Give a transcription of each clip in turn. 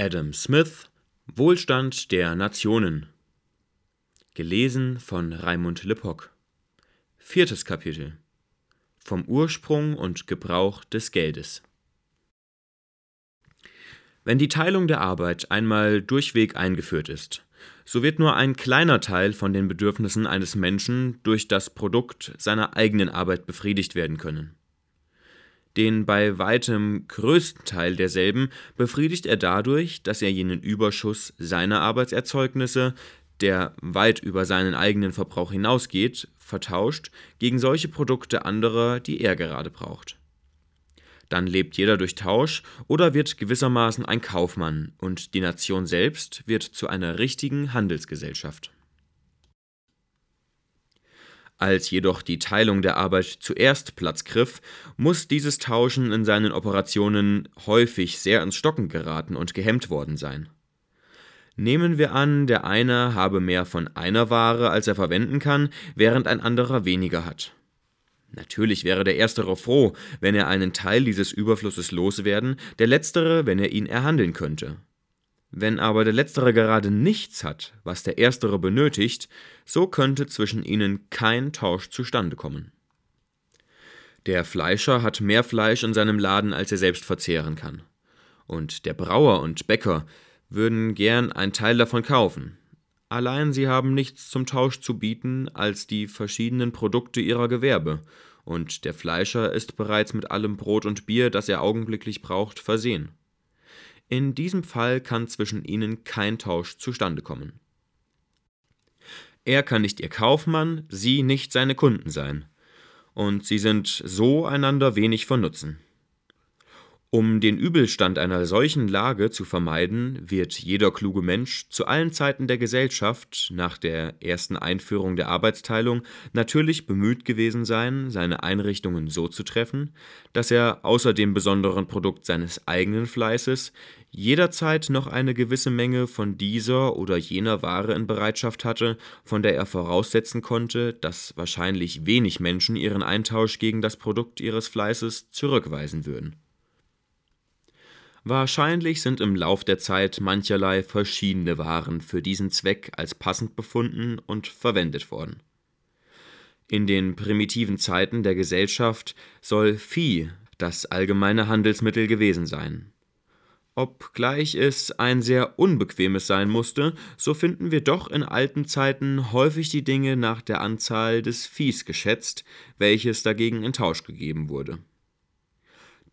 Adam Smith Wohlstand der Nationen. Gelesen von Raimund Lepock Viertes Kapitel. Vom Ursprung und Gebrauch des Geldes. Wenn die Teilung der Arbeit einmal durchweg eingeführt ist, so wird nur ein kleiner Teil von den Bedürfnissen eines Menschen durch das Produkt seiner eigenen Arbeit befriedigt werden können. Den bei weitem größten Teil derselben befriedigt er dadurch, dass er jenen Überschuss seiner Arbeitserzeugnisse, der weit über seinen eigenen Verbrauch hinausgeht, vertauscht gegen solche Produkte anderer, die er gerade braucht. Dann lebt jeder durch Tausch oder wird gewissermaßen ein Kaufmann und die Nation selbst wird zu einer richtigen Handelsgesellschaft. Als jedoch die Teilung der Arbeit zuerst Platz griff, muss dieses Tauschen in seinen Operationen häufig sehr ins Stocken geraten und gehemmt worden sein. Nehmen wir an, der eine habe mehr von einer Ware, als er verwenden kann, während ein anderer weniger hat. Natürlich wäre der Erstere froh, wenn er einen Teil dieses Überflusses loswerden, der Letztere, wenn er ihn erhandeln könnte. Wenn aber der Letztere gerade nichts hat, was der Erstere benötigt, so könnte zwischen ihnen kein Tausch zustande kommen. Der Fleischer hat mehr Fleisch in seinem Laden, als er selbst verzehren kann. Und der Brauer und Bäcker würden gern ein Teil davon kaufen. Allein sie haben nichts zum Tausch zu bieten als die verschiedenen Produkte ihrer Gewerbe, und der Fleischer ist bereits mit allem Brot und Bier, das er augenblicklich braucht, versehen. In diesem Fall kann zwischen ihnen kein Tausch zustande kommen. Er kann nicht ihr Kaufmann, sie nicht seine Kunden sein, und sie sind so einander wenig von Nutzen. Um den Übelstand einer solchen Lage zu vermeiden, wird jeder kluge Mensch zu allen Zeiten der Gesellschaft nach der ersten Einführung der Arbeitsteilung natürlich bemüht gewesen sein, seine Einrichtungen so zu treffen, dass er außer dem besonderen Produkt seines eigenen Fleißes jederzeit noch eine gewisse Menge von dieser oder jener Ware in Bereitschaft hatte, von der er voraussetzen konnte, dass wahrscheinlich wenig Menschen ihren Eintausch gegen das Produkt ihres Fleißes zurückweisen würden. Wahrscheinlich sind im Lauf der Zeit mancherlei verschiedene Waren für diesen Zweck als passend befunden und verwendet worden. In den primitiven Zeiten der Gesellschaft soll Vieh das allgemeine Handelsmittel gewesen sein. Obgleich es ein sehr unbequemes sein musste, so finden wir doch in alten Zeiten häufig die Dinge nach der Anzahl des Viehs geschätzt, welches dagegen in Tausch gegeben wurde.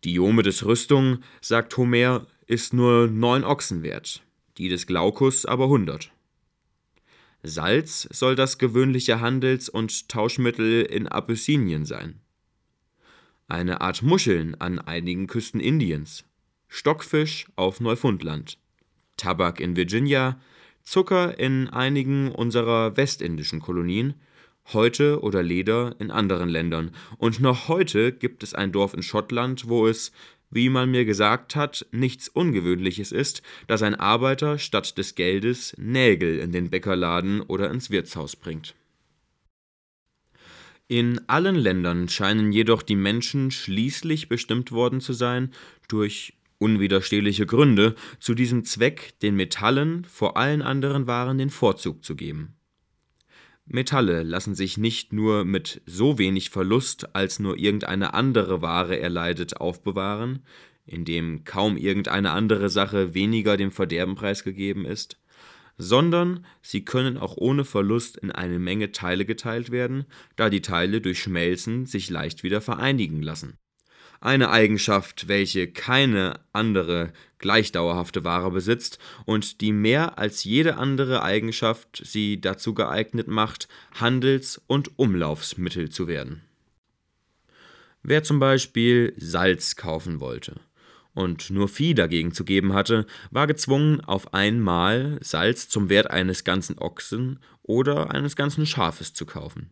Diomedes Rüstung, sagt Homer, ist nur neun Ochsen wert, die des Glaukus aber hundert. Salz soll das gewöhnliche Handels- und Tauschmittel in Abyssinien sein. Eine Art Muscheln an einigen Küsten Indiens, Stockfisch auf Neufundland, Tabak in Virginia, Zucker in einigen unserer westindischen Kolonien Heute oder Leder in anderen Ländern. Und noch heute gibt es ein Dorf in Schottland, wo es, wie man mir gesagt hat, nichts Ungewöhnliches ist, dass ein Arbeiter statt des Geldes Nägel in den Bäckerladen oder ins Wirtshaus bringt. In allen Ländern scheinen jedoch die Menschen schließlich bestimmt worden zu sein, durch unwiderstehliche Gründe, zu diesem Zweck den Metallen vor allen anderen Waren den Vorzug zu geben. Metalle lassen sich nicht nur mit so wenig Verlust, als nur irgendeine andere Ware erleidet, aufbewahren, indem kaum irgendeine andere Sache weniger dem Verderben preisgegeben ist, sondern sie können auch ohne Verlust in eine Menge Teile geteilt werden, da die Teile durch Schmelzen sich leicht wieder vereinigen lassen eine Eigenschaft, welche keine andere gleich dauerhafte Ware besitzt und die mehr als jede andere Eigenschaft sie dazu geeignet macht, Handels- und Umlaufsmittel zu werden. Wer zum Beispiel Salz kaufen wollte und nur Vieh dagegen zu geben hatte, war gezwungen, auf einmal Salz zum Wert eines ganzen Ochsen oder eines ganzen Schafes zu kaufen.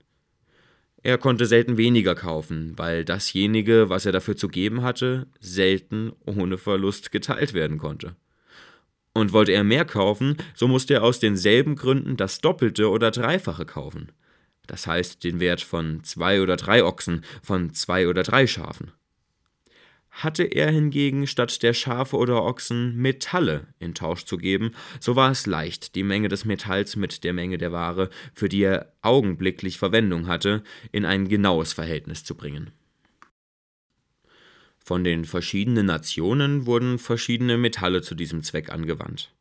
Er konnte selten weniger kaufen, weil dasjenige, was er dafür zu geben hatte, selten ohne Verlust geteilt werden konnte. Und wollte er mehr kaufen, so musste er aus denselben Gründen das Doppelte oder Dreifache kaufen. Das heißt den Wert von zwei oder drei Ochsen, von zwei oder drei Schafen. Hatte er hingegen statt der Schafe oder Ochsen Metalle in Tausch zu geben, so war es leicht, die Menge des Metalls mit der Menge der Ware, für die er augenblicklich Verwendung hatte, in ein genaues Verhältnis zu bringen. Von den verschiedenen Nationen wurden verschiedene Metalle zu diesem Zweck angewandt.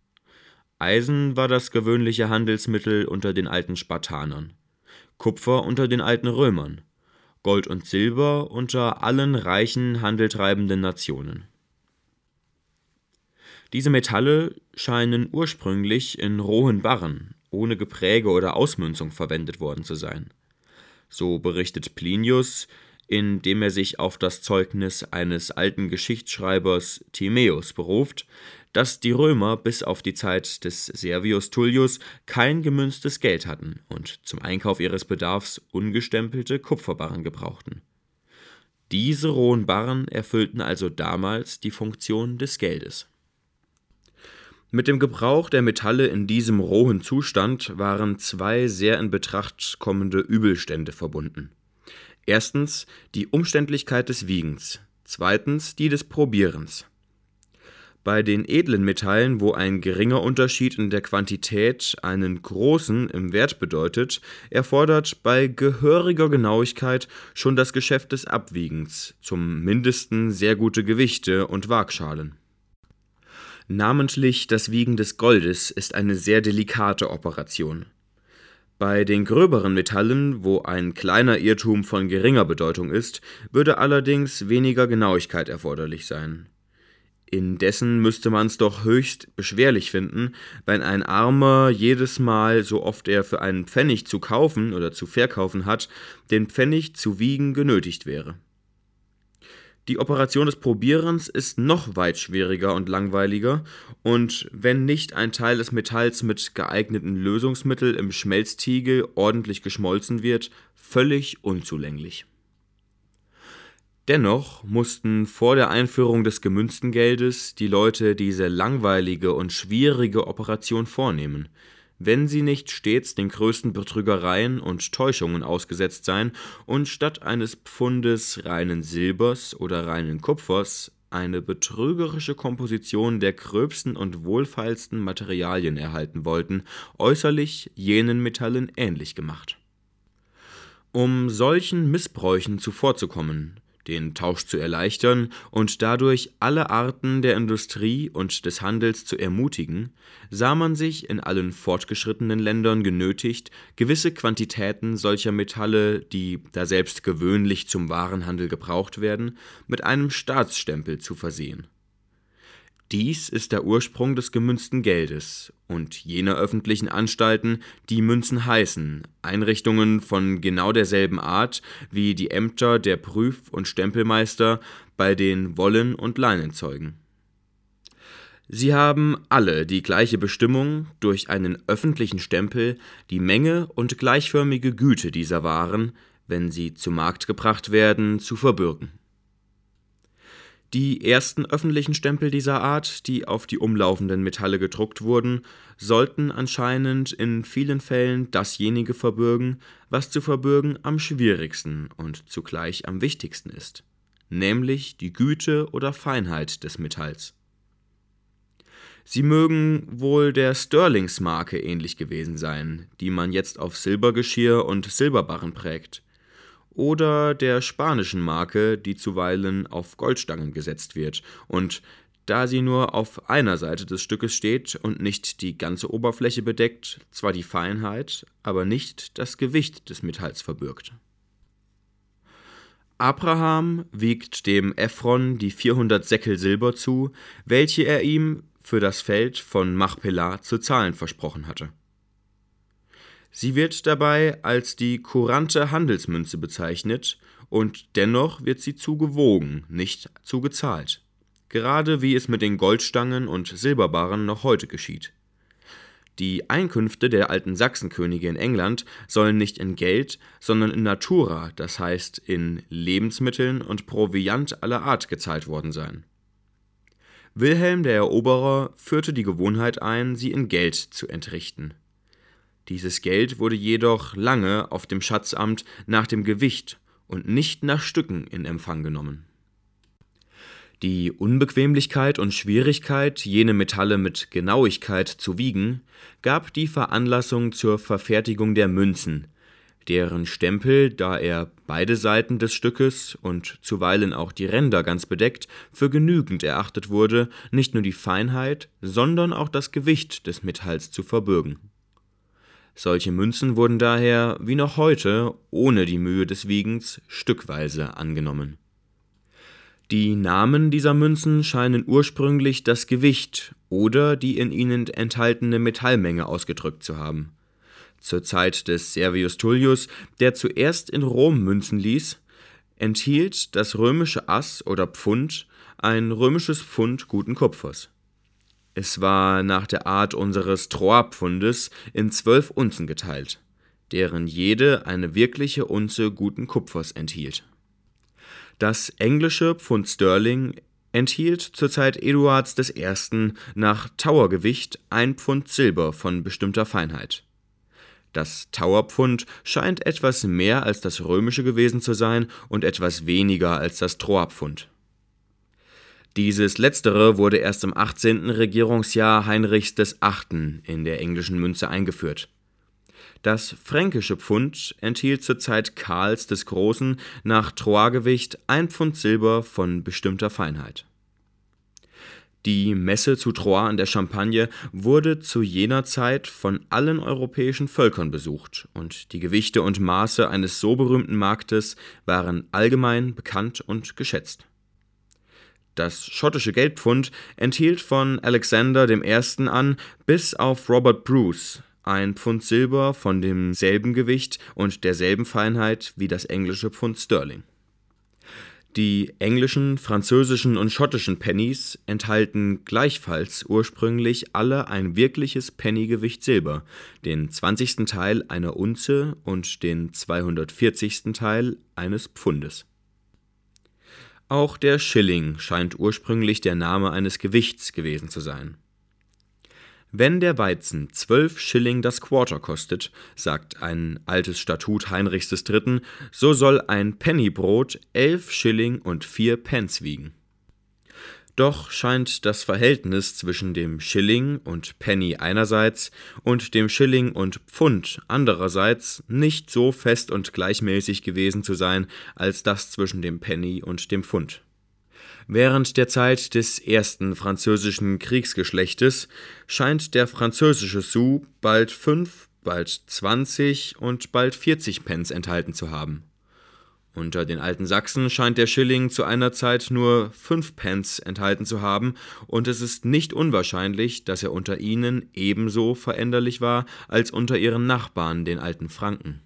Eisen war das gewöhnliche Handelsmittel unter den alten Spartanern, Kupfer unter den alten Römern, Gold und Silber unter allen reichen, handeltreibenden Nationen. Diese Metalle scheinen ursprünglich in rohen Barren, ohne Gepräge oder Ausmünzung verwendet worden zu sein. So berichtet Plinius, indem er sich auf das Zeugnis eines alten Geschichtsschreibers Timaeus beruft, dass die Römer bis auf die Zeit des Servius Tullius kein gemünztes Geld hatten und zum Einkauf ihres Bedarfs ungestempelte Kupferbarren gebrauchten. Diese rohen Barren erfüllten also damals die Funktion des Geldes. Mit dem Gebrauch der Metalle in diesem rohen Zustand waren zwei sehr in Betracht kommende Übelstände verbunden. Erstens die Umständlichkeit des Wiegens, zweitens die des Probierens. Bei den edlen Metallen, wo ein geringer Unterschied in der Quantität einen großen im Wert bedeutet, erfordert bei gehöriger Genauigkeit schon das Geschäft des Abwiegens, zum mindesten sehr gute Gewichte und Waagschalen. Namentlich das Wiegen des Goldes ist eine sehr delikate Operation. Bei den gröberen Metallen, wo ein kleiner Irrtum von geringer Bedeutung ist, würde allerdings weniger Genauigkeit erforderlich sein. Indessen müsste man's doch höchst beschwerlich finden, wenn ein Armer jedes Mal, so oft er für einen Pfennig zu kaufen oder zu verkaufen hat, den Pfennig zu wiegen genötigt wäre. Die Operation des Probierens ist noch weit schwieriger und langweiliger und wenn nicht ein Teil des Metalls mit geeigneten Lösungsmittel im Schmelztiegel ordentlich geschmolzen wird, völlig unzulänglich. Dennoch mussten vor der Einführung des gemünzten Geldes die Leute diese langweilige und schwierige Operation vornehmen, wenn sie nicht stets den größten Betrügereien und Täuschungen ausgesetzt seien und statt eines Pfundes reinen Silbers oder reinen Kupfers eine betrügerische Komposition der gröbsten und wohlfeilsten Materialien erhalten wollten, äußerlich jenen Metallen ähnlich gemacht. Um solchen Missbräuchen zuvorzukommen, den Tausch zu erleichtern und dadurch alle Arten der Industrie und des Handels zu ermutigen, sah man sich in allen fortgeschrittenen Ländern genötigt, gewisse Quantitäten solcher Metalle, die daselbst gewöhnlich zum Warenhandel gebraucht werden, mit einem Staatsstempel zu versehen dies ist der Ursprung des gemünzten Geldes und jener öffentlichen Anstalten, die Münzen heißen, Einrichtungen von genau derselben Art wie die Ämter der Prüf- und Stempelmeister bei den Wollen- und Leinenzeugen. Sie haben alle die gleiche Bestimmung, durch einen öffentlichen Stempel die Menge und gleichförmige Güte dieser Waren, wenn sie zu Markt gebracht werden, zu verbürgen die ersten öffentlichen Stempel dieser Art, die auf die umlaufenden Metalle gedruckt wurden, sollten anscheinend in vielen Fällen dasjenige verbürgen, was zu verbürgen am schwierigsten und zugleich am wichtigsten ist, nämlich die Güte oder Feinheit des Metalls. Sie mögen wohl der Sterlingsmarke ähnlich gewesen sein, die man jetzt auf Silbergeschirr und Silberbarren prägt oder der spanischen Marke, die zuweilen auf Goldstangen gesetzt wird und da sie nur auf einer Seite des Stückes steht und nicht die ganze Oberfläche bedeckt, zwar die Feinheit, aber nicht das Gewicht des Metalls verbirgt. Abraham wiegt dem Ephron die 400 Säckel Silber zu, welche er ihm für das Feld von Machpelah zu zahlen versprochen hatte. Sie wird dabei als die kurante Handelsmünze bezeichnet und dennoch wird sie zu gewogen, nicht zu gezahlt. Gerade wie es mit den Goldstangen und Silberbarren noch heute geschieht. Die Einkünfte der alten Sachsenkönige in England sollen nicht in Geld, sondern in Natura, das heißt in Lebensmitteln und Proviant aller Art gezahlt worden sein. Wilhelm der Eroberer führte die Gewohnheit ein, sie in Geld zu entrichten. Dieses Geld wurde jedoch lange auf dem Schatzamt nach dem Gewicht und nicht nach Stücken in Empfang genommen. Die Unbequemlichkeit und Schwierigkeit, jene Metalle mit Genauigkeit zu wiegen, gab die Veranlassung zur Verfertigung der Münzen, deren Stempel, da er beide Seiten des Stückes und zuweilen auch die Ränder ganz bedeckt, für genügend erachtet wurde, nicht nur die Feinheit, sondern auch das Gewicht des Metalls zu verbürgen. Solche Münzen wurden daher, wie noch heute, ohne die Mühe des Wiegens, stückweise angenommen. Die Namen dieser Münzen scheinen ursprünglich das Gewicht oder die in ihnen enthaltene Metallmenge ausgedrückt zu haben zur Zeit des Servius Tullius, der zuerst in Rom münzen ließ, enthielt das römische Ass oder Pfund ein römisches Pfund guten Kupfers. Es war nach der Art unseres Troarpfundes in zwölf Unzen geteilt, deren jede eine wirkliche Unze guten Kupfers enthielt. Das englische Pfund Sterling enthielt zur Zeit Eduards I. nach Towergewicht ein Pfund Silber von bestimmter Feinheit. Das Towerpfund scheint etwas mehr als das römische gewesen zu sein und etwas weniger als das Troerpfund. Dieses letztere wurde erst im 18. Regierungsjahr Heinrichs VIII. in der englischen Münze eingeführt. Das fränkische Pfund enthielt zur Zeit Karls des Großen nach Troargewicht ein Pfund Silber von bestimmter Feinheit die Messe zu Troyes in der Champagne wurde zu jener Zeit von allen europäischen Völkern besucht, und die Gewichte und Maße eines so berühmten Marktes waren allgemein bekannt und geschätzt. Das schottische Geldpfund enthielt von Alexander I. an bis auf Robert Bruce ein Pfund Silber von demselben Gewicht und derselben Feinheit wie das englische Pfund Sterling. Die englischen, französischen und schottischen Pennies enthalten gleichfalls ursprünglich alle ein wirkliches Pennygewicht Silber, den 20. Teil einer Unze und den 240. Teil eines Pfundes. Auch der Schilling scheint ursprünglich der Name eines Gewichts gewesen zu sein wenn der Weizen zwölf Schilling das Quarter kostet, sagt ein altes Statut Heinrichs III., so soll ein Pennybrot elf Schilling und vier Pence wiegen. Doch scheint das Verhältnis zwischen dem Schilling und Penny einerseits und dem Schilling und Pfund andererseits nicht so fest und gleichmäßig gewesen zu sein als das zwischen dem Penny und dem Pfund. Während der Zeit des ersten französischen Kriegsgeschlechtes scheint der französische Sou bald fünf, bald zwanzig und bald vierzig Pence enthalten zu haben. Unter den alten Sachsen scheint der Schilling zu einer Zeit nur fünf Pence enthalten zu haben, und es ist nicht unwahrscheinlich, dass er unter ihnen ebenso veränderlich war als unter ihren Nachbarn, den alten Franken.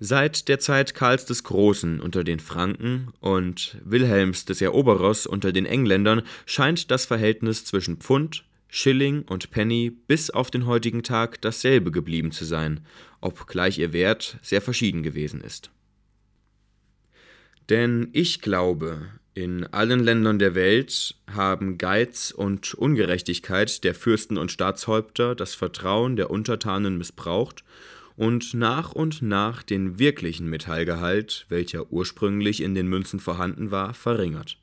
Seit der Zeit Karls des Großen unter den Franken und Wilhelms des Eroberers unter den Engländern scheint das Verhältnis zwischen Pfund, Schilling und Penny bis auf den heutigen Tag dasselbe geblieben zu sein, obgleich ihr Wert sehr verschieden gewesen ist. Denn ich glaube, in allen Ländern der Welt haben Geiz und Ungerechtigkeit der Fürsten und Staatshäupter das Vertrauen der Untertanen missbraucht und nach und nach den wirklichen Metallgehalt, welcher ursprünglich in den Münzen vorhanden war, verringert.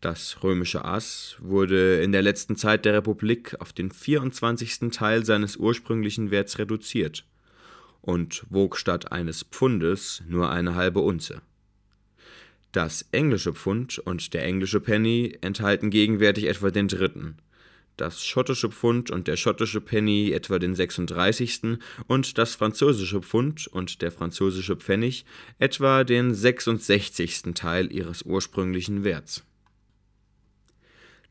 Das römische Ass wurde in der letzten Zeit der Republik auf den 24. Teil seines ursprünglichen Werts reduziert und wog statt eines Pfundes nur eine halbe Unze. Das englische Pfund und der englische Penny enthalten gegenwärtig etwa den dritten, das schottische Pfund und der schottische Penny etwa den 36. und das französische Pfund und der französische Pfennig etwa den 66. Teil ihres ursprünglichen Werts.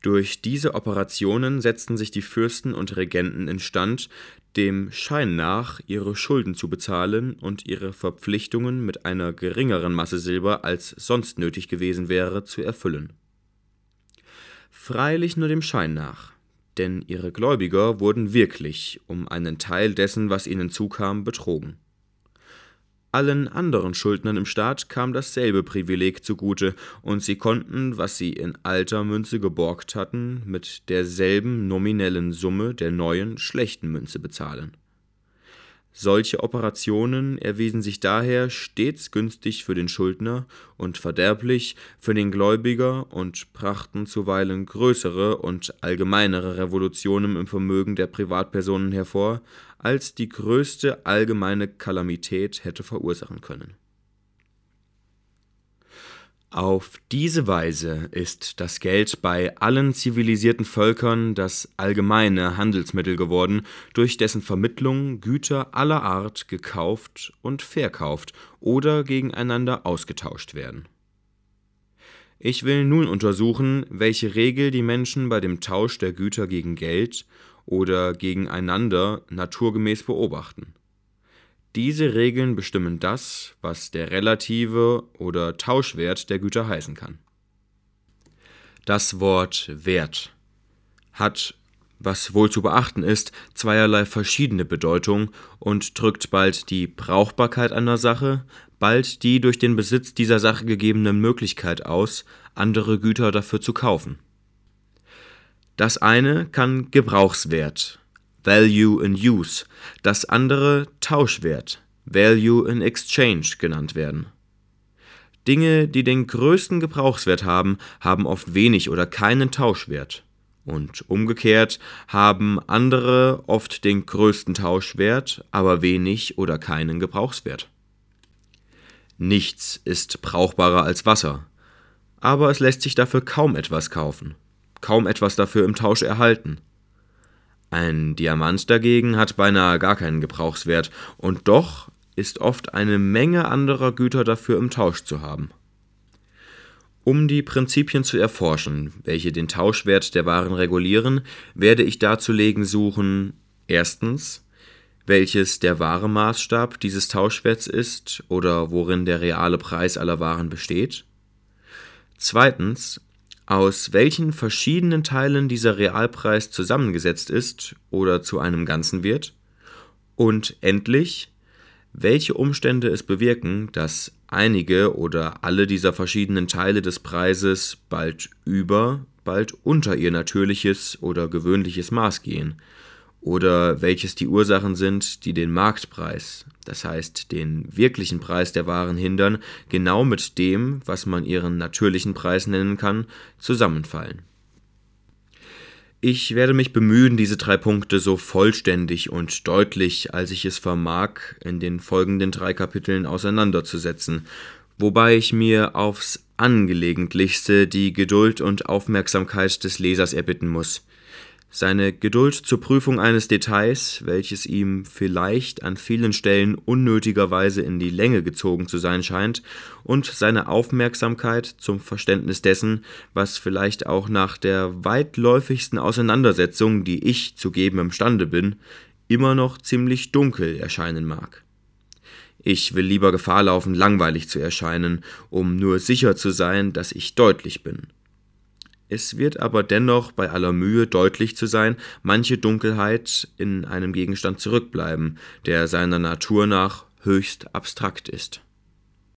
Durch diese Operationen setzten sich die Fürsten und Regenten instand, dem Schein nach ihre Schulden zu bezahlen und ihre Verpflichtungen mit einer geringeren Masse Silber als sonst nötig gewesen wäre zu erfüllen. Freilich nur dem Schein nach denn ihre Gläubiger wurden wirklich um einen Teil dessen, was ihnen zukam, betrogen. Allen anderen Schuldnern im Staat kam dasselbe Privileg zugute, und sie konnten, was sie in alter Münze geborgt hatten, mit derselben nominellen Summe der neuen schlechten Münze bezahlen. Solche Operationen erwiesen sich daher stets günstig für den Schuldner und verderblich für den Gläubiger und brachten zuweilen größere und allgemeinere Revolutionen im Vermögen der Privatpersonen hervor, als die größte allgemeine Kalamität hätte verursachen können auf diese Weise ist das Geld bei allen zivilisierten Völkern das allgemeine Handelsmittel geworden, durch dessen Vermittlung Güter aller Art gekauft und verkauft oder gegeneinander ausgetauscht werden. Ich will nun untersuchen, welche Regel die Menschen bei dem Tausch der Güter gegen Geld oder gegeneinander naturgemäß beobachten. Diese Regeln bestimmen das, was der relative oder Tauschwert der Güter heißen kann. Das Wort Wert hat, was wohl zu beachten ist, zweierlei verschiedene Bedeutung und drückt bald die Brauchbarkeit einer Sache, bald die durch den Besitz dieser Sache gegebene Möglichkeit aus, andere Güter dafür zu kaufen. Das eine kann Gebrauchswert Value in Use, das andere Tauschwert, Value in Exchange genannt werden. Dinge, die den größten Gebrauchswert haben, haben oft wenig oder keinen Tauschwert. Und umgekehrt haben andere oft den größten Tauschwert, aber wenig oder keinen Gebrauchswert. Nichts ist brauchbarer als Wasser, aber es lässt sich dafür kaum etwas kaufen, kaum etwas dafür im Tausch erhalten. Ein Diamant dagegen hat beinahe gar keinen Gebrauchswert, und doch ist oft eine Menge anderer Güter dafür im Tausch zu haben. Um die Prinzipien zu erforschen, welche den Tauschwert der Waren regulieren, werde ich darzulegen suchen erstens, welches der wahre Maßstab dieses Tauschwerts ist oder worin der reale Preis aller Waren besteht. Zweitens, aus welchen verschiedenen Teilen dieser Realpreis zusammengesetzt ist oder zu einem Ganzen wird, und endlich, welche Umstände es bewirken, dass einige oder alle dieser verschiedenen Teile des Preises bald über, bald unter ihr natürliches oder gewöhnliches Maß gehen, oder welches die Ursachen sind, die den Marktpreis, das heißt den wirklichen Preis der Waren hindern, genau mit dem, was man ihren natürlichen Preis nennen kann, zusammenfallen. Ich werde mich bemühen, diese drei Punkte so vollständig und deutlich, als ich es vermag, in den folgenden drei Kapiteln auseinanderzusetzen, wobei ich mir aufs angelegentlichste die Geduld und Aufmerksamkeit des Lesers erbitten muss. Seine Geduld zur Prüfung eines Details, welches ihm vielleicht an vielen Stellen unnötigerweise in die Länge gezogen zu sein scheint, und seine Aufmerksamkeit zum Verständnis dessen, was vielleicht auch nach der weitläufigsten Auseinandersetzung, die ich zu geben imstande bin, immer noch ziemlich dunkel erscheinen mag. Ich will lieber Gefahr laufen, langweilig zu erscheinen, um nur sicher zu sein, dass ich deutlich bin. Es wird aber dennoch bei aller Mühe deutlich zu sein, manche Dunkelheit in einem Gegenstand zurückbleiben, der seiner Natur nach höchst abstrakt ist